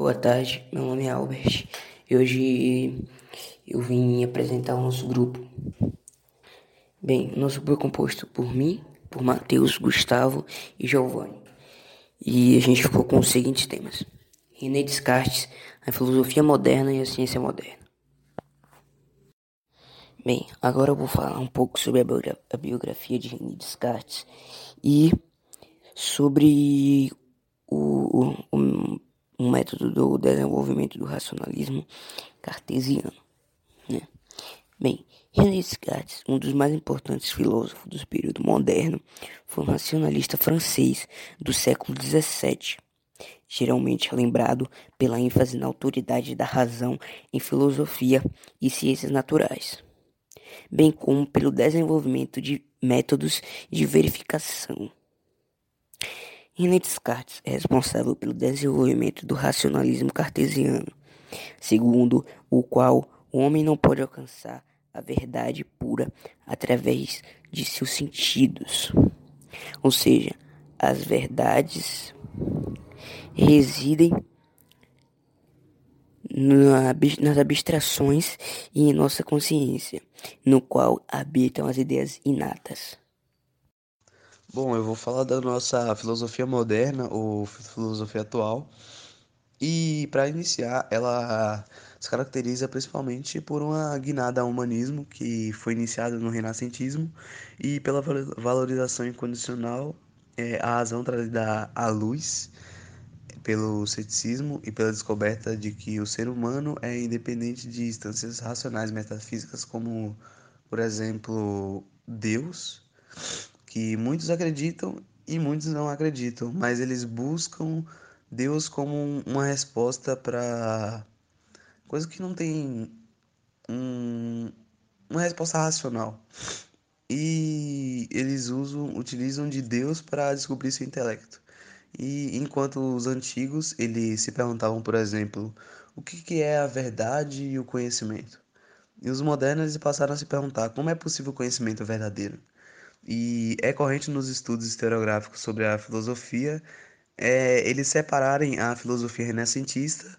Boa tarde, meu nome é Albert e hoje eu vim apresentar o nosso grupo. Bem, o nosso grupo é composto por mim, por Matheus, Gustavo e Giovanni. E a gente ficou com os seguintes temas: René Descartes, a filosofia moderna e a ciência moderna. Bem, agora eu vou falar um pouco sobre a biografia de René Descartes e sobre o, o, o método do desenvolvimento do racionalismo cartesiano. Né? Bem, René Descartes, um dos mais importantes filósofos do período moderno, foi um racionalista francês do século XVII, geralmente lembrado pela ênfase na autoridade da razão em filosofia e ciências naturais bem como pelo desenvolvimento de métodos de verificação. René Descartes é responsável pelo desenvolvimento do racionalismo cartesiano, segundo o qual o homem não pode alcançar a verdade pura através de seus sentidos. Ou seja, as verdades residem nas abstrações e em nossa consciência, no qual habitam as ideias inatas. Bom, eu vou falar da nossa filosofia moderna ou filosofia atual. E para iniciar, ela se caracteriza principalmente por uma guinada ao humanismo que foi iniciada no renascentismo e pela valorização incondicional, é, a razão trazida à luz pelo ceticismo e pela descoberta de que o ser humano é independente de instâncias racionais metafísicas como, por exemplo, Deus, que muitos acreditam e muitos não acreditam, mas eles buscam Deus como uma resposta para coisa que não tem um, uma resposta racional. E eles usam, utilizam de Deus para descobrir seu intelecto. E enquanto os antigos, eles se perguntavam, por exemplo, o que, que é a verdade e o conhecimento? E os modernos passaram a se perguntar como é possível o conhecimento verdadeiro? E é corrente nos estudos historiográficos sobre a filosofia é, eles separarem a filosofia renascentista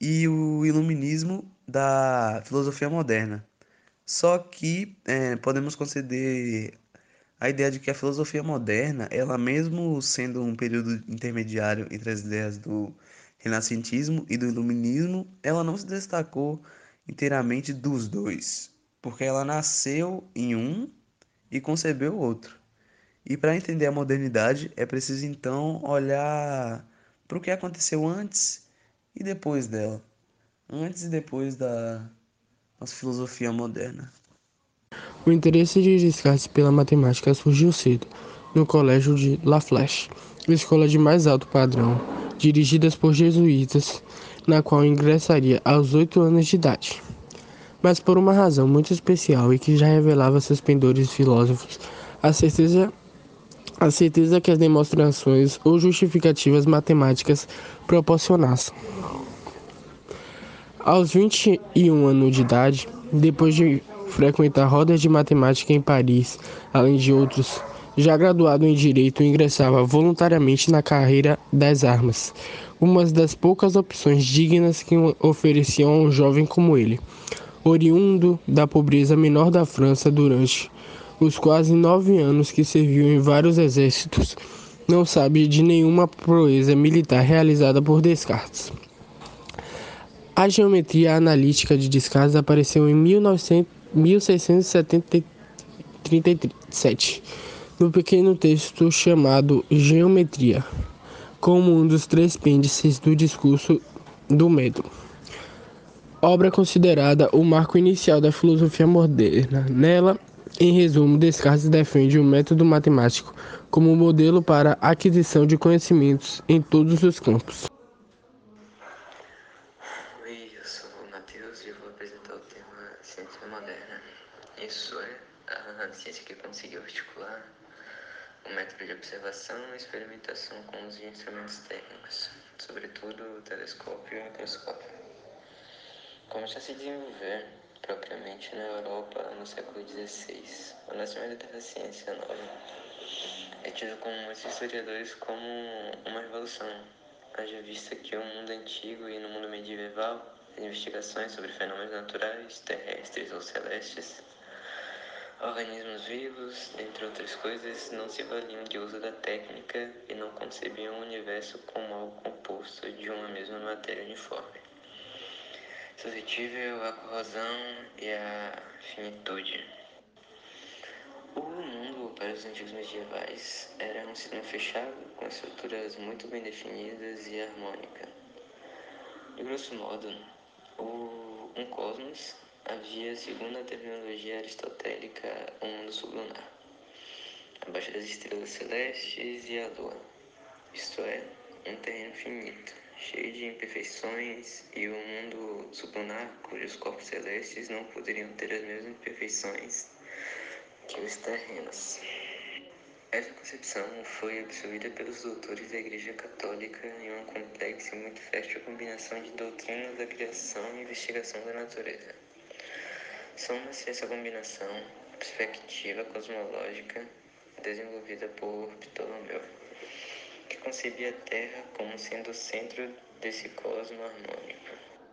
e o iluminismo da filosofia moderna. Só que é, podemos conceder a ideia de que a filosofia moderna, ela mesmo sendo um período intermediário entre as ideias do renascentismo e do iluminismo, ela não se destacou inteiramente dos dois, porque ela nasceu em um e concebeu outro. E para entender a modernidade é preciso então olhar para o que aconteceu antes e depois dela, antes e depois da nossa filosofia moderna. O interesse de Descartes pela matemática surgiu cedo, no colégio de La Flèche, escola de mais alto padrão, dirigidas por jesuítas, na qual ingressaria aos oito anos de idade. Mas por uma razão muito especial e que já revelava seus pendores filósofos, a certeza, a certeza que as demonstrações ou justificativas matemáticas proporcionassem. Aos 21 anos de idade, depois de frequentar rodas de matemática em Paris, além de outros. Já graduado em Direito, ingressava voluntariamente na carreira das armas, uma das poucas opções dignas que ofereciam a um jovem como ele, oriundo da pobreza menor da França durante os quase nove anos que serviu em vários exércitos, não sabe de nenhuma proeza militar realizada por Descartes. A geometria analítica de Descartes apareceu em 1900 1637, no pequeno texto chamado Geometria, como um dos três pêndices do discurso do método. Obra considerada o marco inicial da filosofia moderna. Nela, em resumo, Descartes defende o método matemático como modelo para a aquisição de conhecimentos em todos os campos. Isso é a ciência que conseguiu articular o método de observação e experimentação com os instrumentos técnicos, sobretudo o telescópio e o microscópio. Começou a se desenvolver propriamente na Europa no século XVI, o nascimento dessa ciência nova é tido com muitos historiadores como uma revolução. Haja vista que no mundo antigo e no mundo medieval, as investigações sobre fenômenos naturais, terrestres ou celestes, organismos vivos, dentre outras coisas, não se valiam de uso da técnica e não concebiam o universo como algo composto de uma mesma matéria uniforme, suscetível à corrosão e à finitude. O mundo para os antigos medievais era um sistema fechado, com estruturas muito bem definidas e harmônica. De grosso modo, o, um cosmos havia, segundo a terminologia aristotélica, um mundo sublunar, abaixo das estrelas celestes e a lua, isto é, um terreno finito, cheio de imperfeições, e o mundo sublunar cujos corpos celestes não poderiam ter as mesmas imperfeições que os terrenos. Essa concepção foi absorvida pelos doutores da Igreja Católica em uma complexa e muito fértil combinação de doutrinas da criação e investigação da natureza. Soma-se essa combinação perspectiva cosmológica desenvolvida por Ptolomeu, concebia a Terra como sendo o centro desse cosmo harmônico.